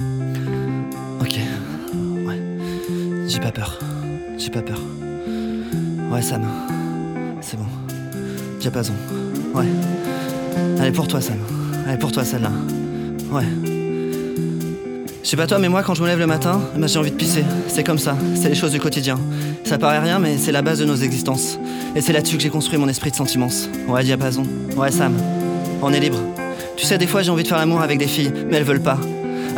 Ok. Ouais. J'ai pas peur. J'ai pas peur. Ouais, Sam. C'est bon. Diapason. Ouais. Allez, pour toi, Sam. Allez, pour toi, celle-là. Ouais. Je sais pas toi, mais moi, quand je me lève le matin, bah, j'ai envie de pisser. C'est comme ça. C'est les choses du quotidien. Ça paraît rien, mais c'est la base de nos existences. Et c'est là-dessus que j'ai construit mon esprit de sentiments. Ouais, Diapason. Ouais, Sam. On est libre. Tu sais, des fois, j'ai envie de faire l'amour avec des filles, mais elles veulent pas.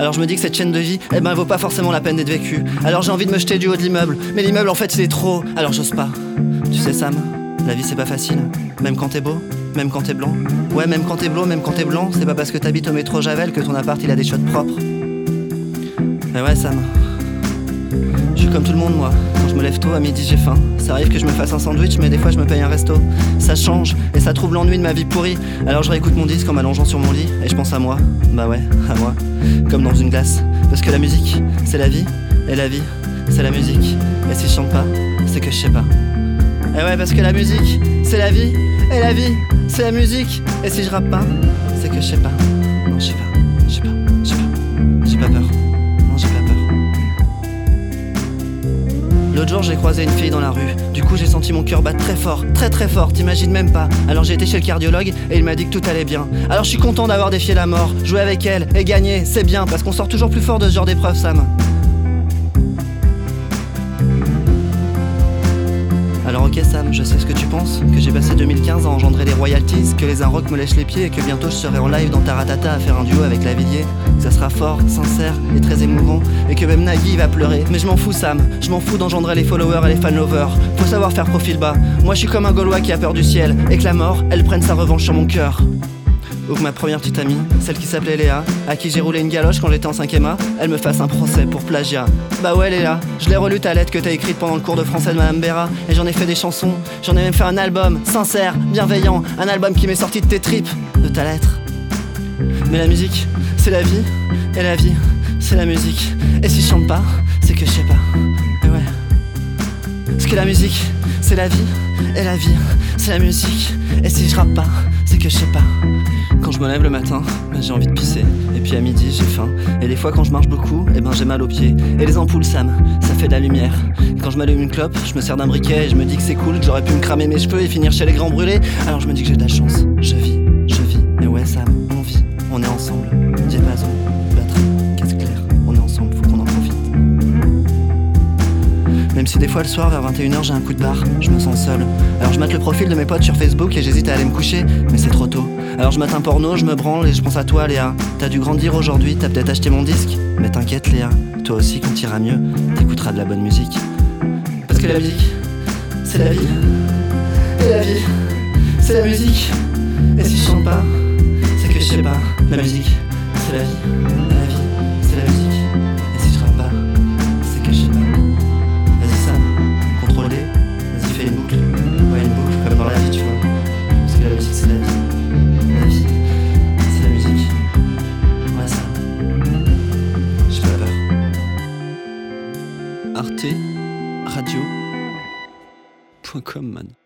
Alors je me dis que cette chaîne de vie, eh ben, elle vaut pas forcément la peine d'être vécue. Alors j'ai envie de me jeter du haut de l'immeuble. Mais l'immeuble, en fait, il est trop. Alors j'ose pas. Tu sais, Sam, la vie, c'est pas facile. Même quand t'es beau, même quand t'es blanc. Ouais, même quand t'es blond, même quand t'es blanc, c'est pas parce que t'habites au métro Javel que ton appart, il a des shots propres. Mais ouais, Sam. Comme tout le monde, moi. Quand je me lève tôt, à midi, j'ai faim. Ça arrive que je me fasse un sandwich, mais des fois, je me paye un resto. Ça change, et ça trouve l'ennui de ma vie pourrie. Alors je réécoute mon disque en m'allongeant sur mon lit, et je pense à moi. Bah ouais, à moi. Comme dans une glace. Parce que la musique, c'est la vie, et la vie, c'est la musique. Et si je chante pas, c'est que je sais pas. Et ouais, parce que la musique, c'est la vie, et la vie, c'est la musique. Et si je rappe pas, c'est que je sais pas, j'ai croisé une fille dans la rue. Du coup, j'ai senti mon cœur battre très fort, très très fort, t'imagines même pas. Alors j'ai été chez le cardiologue et il m'a dit que tout allait bien. Alors je suis content d'avoir défié la mort, jouer avec elle et gagner, c'est bien parce qu'on sort toujours plus fort de ce genre d'épreuve, Sam. Alors ok je sais ce que tu penses, que j'ai passé 2015 à engendrer des royalties, que les Inrocks me lèchent les pieds et que bientôt je serai en live dans Taratata à faire un duo avec Lavillier. Que ça sera fort, sincère et très émouvant, et que même Nagui va pleurer. Mais je m'en fous Sam, je m'en fous d'engendrer les followers et les fanlovers. Faut savoir faire profil bas. Moi je suis comme un Gaulois qui a peur du ciel, et que la mort, elle prenne sa revanche sur mon cœur. Ou que ma première petite amie, celle qui s'appelait Léa, à qui j'ai roulé une galoche quand j'étais en 5 A, elle me fasse un procès pour plagiat. Bah ouais Léa, je l'ai relu ta lettre que t'as écrite pendant le cours de français de Madame Béra, et j'en ai fait des chansons, j'en ai même fait un album, sincère, bienveillant, un album qui m'est sorti de tes tripes, de ta lettre. Mais la musique, c'est la vie, et la vie, c'est la musique. Et si je chante pas, c'est que je sais pas. Et ouais. Parce que la musique, c'est la vie, et la vie, c'est la musique. Et si je rappe pas, c'est que je sais pas. Quand je me lève le matin, ben, j'ai envie de pisser. Et puis à midi, j'ai faim. Et des fois, quand je marche beaucoup, et ben j'ai mal aux pieds. Et les ampoules, Sam, ça fait de la lumière. Quand je m'allume une clope, je me sers d'un briquet et je me dis que c'est cool, que j'aurais pu me cramer mes cheveux et finir chez les grands brûlés. Alors je me dis que j'ai de la chance. Je vis. Des fois le soir vers 21h j'ai un coup de barre, je me sens seul. Alors je mate le profil de mes potes sur Facebook et j'hésite à aller me coucher, mais c'est trop tôt. Alors je mate un porno, je me branle et je pense à toi Léa. T'as dû grandir aujourd'hui, t'as peut-être acheté mon disque, mais t'inquiète Léa, toi aussi quand t'iras mieux, t'écouteras de la bonne musique. Parce que la musique, c'est la vie. Et la vie, c'est la musique. Et si je chante pas, c'est que je sais pas. La musique, c'est la vie. Arte Radio. Point com, man.